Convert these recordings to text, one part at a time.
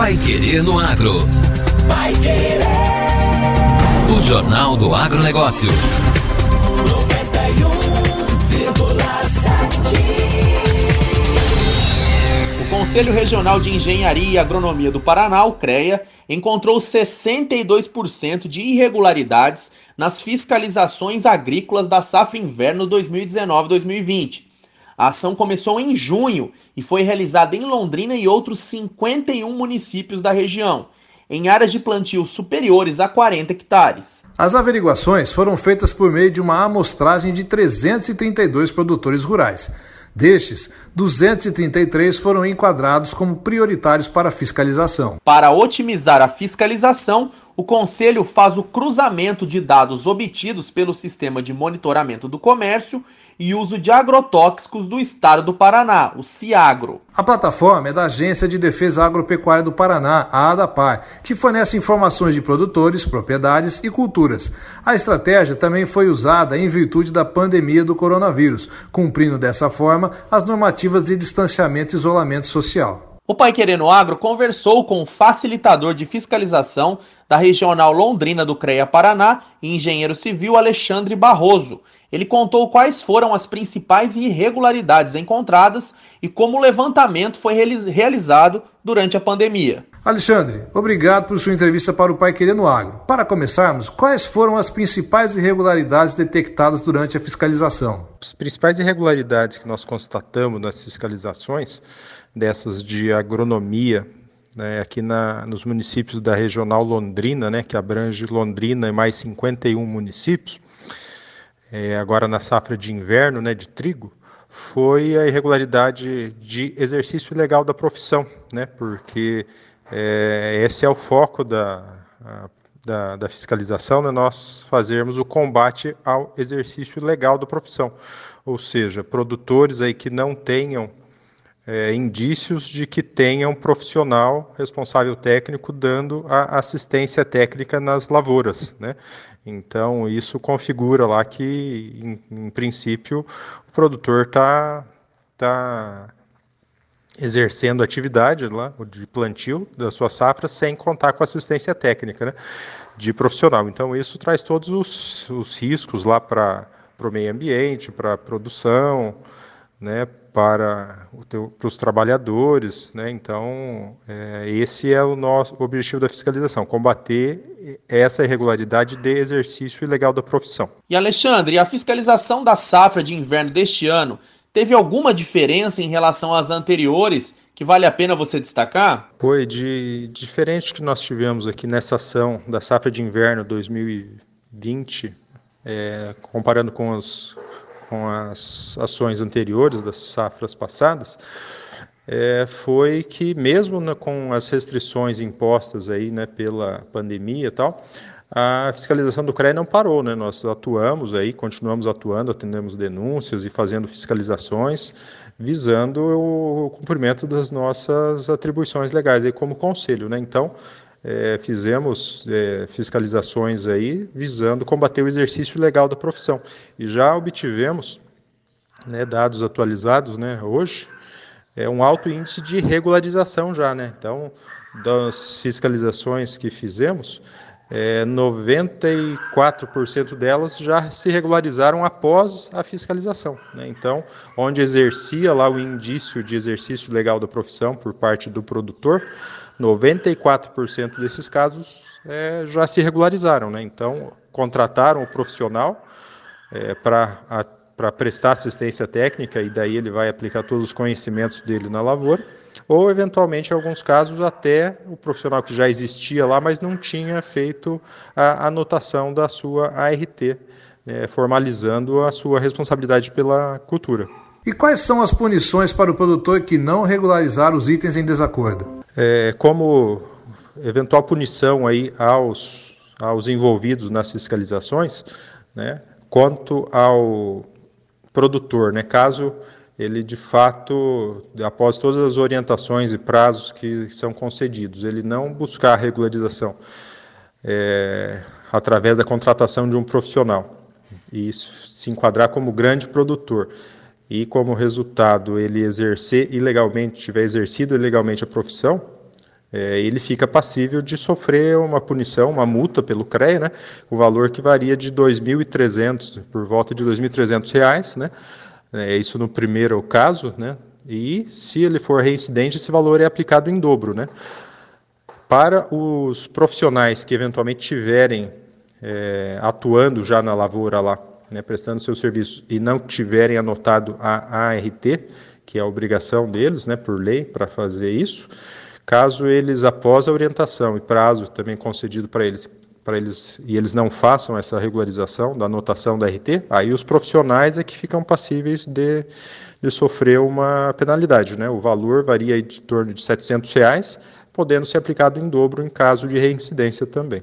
Pai Querer no Agro. Pai Querer. O Jornal do Agronegócio. 91,7. O Conselho Regional de Engenharia e Agronomia do Paraná, o CREA, encontrou 62% de irregularidades nas fiscalizações agrícolas da safra inverno 2019-2020. A ação começou em junho e foi realizada em Londrina e outros 51 municípios da região, em áreas de plantio superiores a 40 hectares. As averiguações foram feitas por meio de uma amostragem de 332 produtores rurais. Destes, 233 foram enquadrados como prioritários para fiscalização. Para otimizar a fiscalização, o Conselho faz o cruzamento de dados obtidos pelo Sistema de Monitoramento do Comércio e Uso de Agrotóxicos do Estado do Paraná, o CIAGRO. A plataforma é da Agência de Defesa Agropecuária do Paraná, a ADAPAR, que fornece informações de produtores, propriedades e culturas. A estratégia também foi usada em virtude da pandemia do coronavírus, cumprindo dessa forma as normativas de distanciamento e isolamento social. O Pai Querendo Agro conversou com o facilitador de fiscalização da Regional Londrina do CREA Paraná e engenheiro civil Alexandre Barroso. Ele contou quais foram as principais irregularidades encontradas e como o levantamento foi realizado durante a pandemia. Alexandre, obrigado por sua entrevista para o Pai Querendo Agro. Para começarmos, quais foram as principais irregularidades detectadas durante a fiscalização? As principais irregularidades que nós constatamos nas fiscalizações dessas de agronomia né, aqui na, nos municípios da regional Londrina, né, que abrange Londrina e mais 51 municípios, é, agora na safra de inverno né, de trigo, foi a irregularidade de exercício ilegal da profissão, né, porque é, esse é o foco da, da, da fiscalização, né, nós fazermos o combate ao exercício ilegal da profissão, ou seja, produtores aí que não tenham é, indícios de que tenha um profissional responsável técnico dando a assistência técnica nas lavouras, né? Então isso configura lá que, em, em princípio, o produtor está tá exercendo atividade lá de plantio da sua safra sem contar com assistência técnica, né? De profissional. Então isso traz todos os, os riscos lá para o meio ambiente, para a produção, né, para, os trabalhadores. Né? Então, é, esse é o nosso objetivo da fiscalização, combater essa irregularidade de exercício ilegal da profissão. E Alexandre, a fiscalização da safra de inverno deste ano teve alguma diferença em relação às anteriores que vale a pena você destacar? Foi de diferente que nós tivemos aqui nessa ação da safra de inverno 2020, é, comparando com os com as ações anteriores das safras passadas, é, foi que mesmo né, com as restrições impostas aí, né, pela pandemia e tal, a fiscalização do CREA não parou, né? Nós atuamos aí, continuamos atuando, atendemos denúncias e fazendo fiscalizações, visando o cumprimento das nossas atribuições legais aí como conselho, né? Então, é, fizemos é, fiscalizações aí visando combater o exercício legal da profissão e já obtivemos né, dados atualizados né, hoje é um alto índice de regularização já né então das fiscalizações que fizemos é, 94% delas já se regularizaram após a fiscalização. Né? Então, onde exercia lá o indício de exercício legal da profissão por parte do produtor, 94% desses casos é, já se regularizaram, né? Então, contrataram o profissional é, para prestar assistência técnica e daí ele vai aplicar todos os conhecimentos dele na lavoura, ou eventualmente, em alguns casos, até o profissional que já existia lá, mas não tinha feito a anotação da sua ART, é, formalizando a sua responsabilidade pela cultura. E quais são as punições para o produtor que não regularizar os itens em desacordo? é, como eventual punição aí aos, aos envolvidos nas fiscalizações, né, quanto ao produtor, né, caso ele de fato, após todas as orientações e prazos que são concedidos, ele não buscar a regularização é, através da contratação de um profissional e se enquadrar como grande produtor e como resultado ele exercer ilegalmente, tiver exercido ilegalmente a profissão, é, ele fica passível de sofrer uma punição, uma multa pelo CREA, né, o valor que varia de 2.300, por volta de R$ 2.300, né, é isso no primeiro caso, né, e se ele for reincidente, esse valor é aplicado em dobro, né. Para os profissionais que eventualmente tiverem é, atuando já na lavoura lá, né, prestando seu serviço e não tiverem anotado a ART, que é a obrigação deles, né, por lei, para fazer isso, Caso eles, após a orientação e prazo também concedido para eles, para eles e eles não façam essa regularização da anotação da RT, aí os profissionais é que ficam passíveis de, de sofrer uma penalidade, né? O valor varia de torno de 700 reais, podendo ser aplicado em dobro em caso de reincidência também.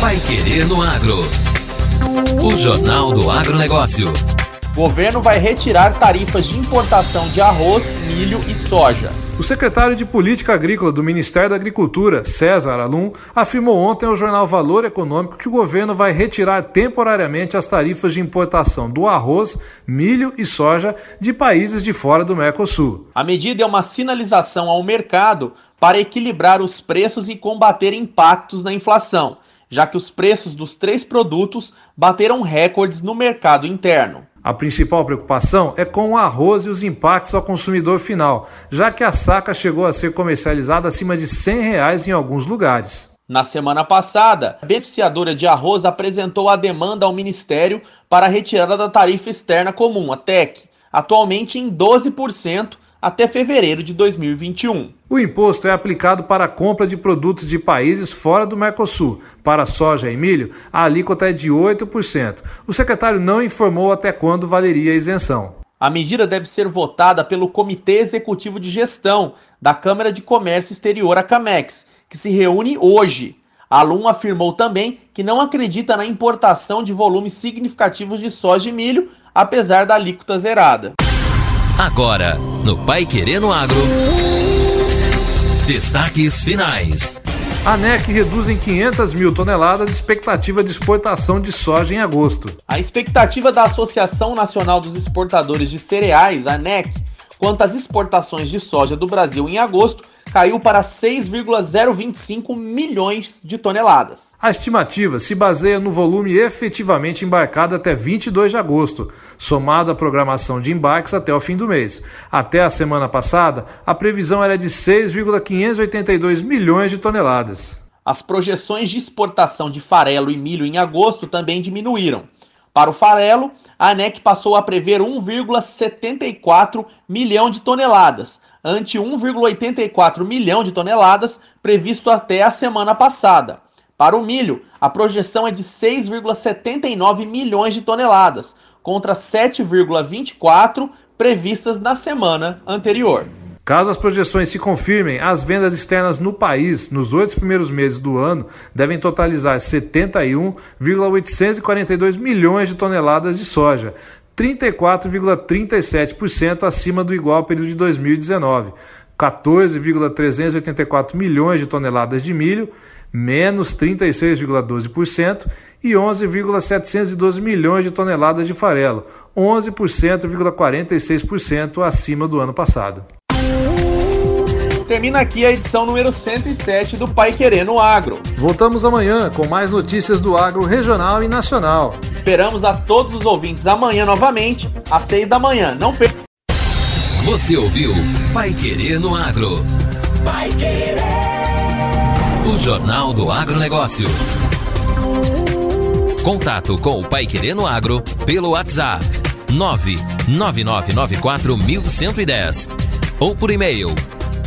Vai querer no agro. O Jornal do Agronegócio. Governo vai retirar tarifas de importação de arroz, milho e soja. O secretário de Política Agrícola do Ministério da Agricultura, César Alum, afirmou ontem ao jornal Valor Econômico que o governo vai retirar temporariamente as tarifas de importação do arroz, milho e soja de países de fora do Mercosul. A medida é uma sinalização ao mercado para equilibrar os preços e combater impactos na inflação, já que os preços dos três produtos bateram recordes no mercado interno. A principal preocupação é com o arroz e os impactos ao consumidor final, já que a saca chegou a ser comercializada acima de 100 reais em alguns lugares. Na semana passada, a beneficiadora de arroz apresentou a demanda ao Ministério para a retirada da tarifa externa comum, a TEC, atualmente em 12%, até fevereiro de 2021. O imposto é aplicado para a compra de produtos de países fora do Mercosul. Para soja e milho, a alíquota é de 8%. O secretário não informou até quando valeria a isenção. A medida deve ser votada pelo Comitê Executivo de Gestão da Câmara de Comércio Exterior, a CAMEX, que se reúne hoje. A Alum afirmou também que não acredita na importação de volumes significativos de soja e milho, apesar da alíquota zerada. Agora, no Pai Querendo Agro. Destaques finais. A NEC reduz em 500 mil toneladas a expectativa de exportação de soja em agosto. A expectativa da Associação Nacional dos Exportadores de Cereais, a NEC, quanto às exportações de soja do Brasil em agosto caiu para 6,025 milhões de toneladas. A estimativa se baseia no volume efetivamente embarcado até 22 de agosto, somado à programação de embarques até o fim do mês. Até a semana passada, a previsão era de 6,582 milhões de toneladas. As projeções de exportação de farelo e milho em agosto também diminuíram. Para o farelo, a ANEC passou a prever 1,74 milhão de toneladas, ante 1,84 milhão de toneladas previsto até a semana passada. Para o milho, a projeção é de 6,79 milhões de toneladas, contra 7,24 previstas na semana anterior. Caso as projeções se confirmem, as vendas externas no país nos oito primeiros meses do ano devem totalizar 71,842 milhões de toneladas de soja, 34,37% acima do igual período de 2019, 14,384 milhões de toneladas de milho, menos 36,12%, e 11,712 milhões de toneladas de farelo, 11,46% acima do ano passado. Termina aqui a edição número 107 do Pai Querendo Agro. Voltamos amanhã com mais notícias do agro regional e nacional. Esperamos a todos os ouvintes amanhã novamente, às 6 da manhã. Não perca. Você ouviu Pai Querendo Agro. Vai querer. O Jornal do Agronegócio. Contato com o Pai Querendo Agro pelo WhatsApp 999941110 ou por e-mail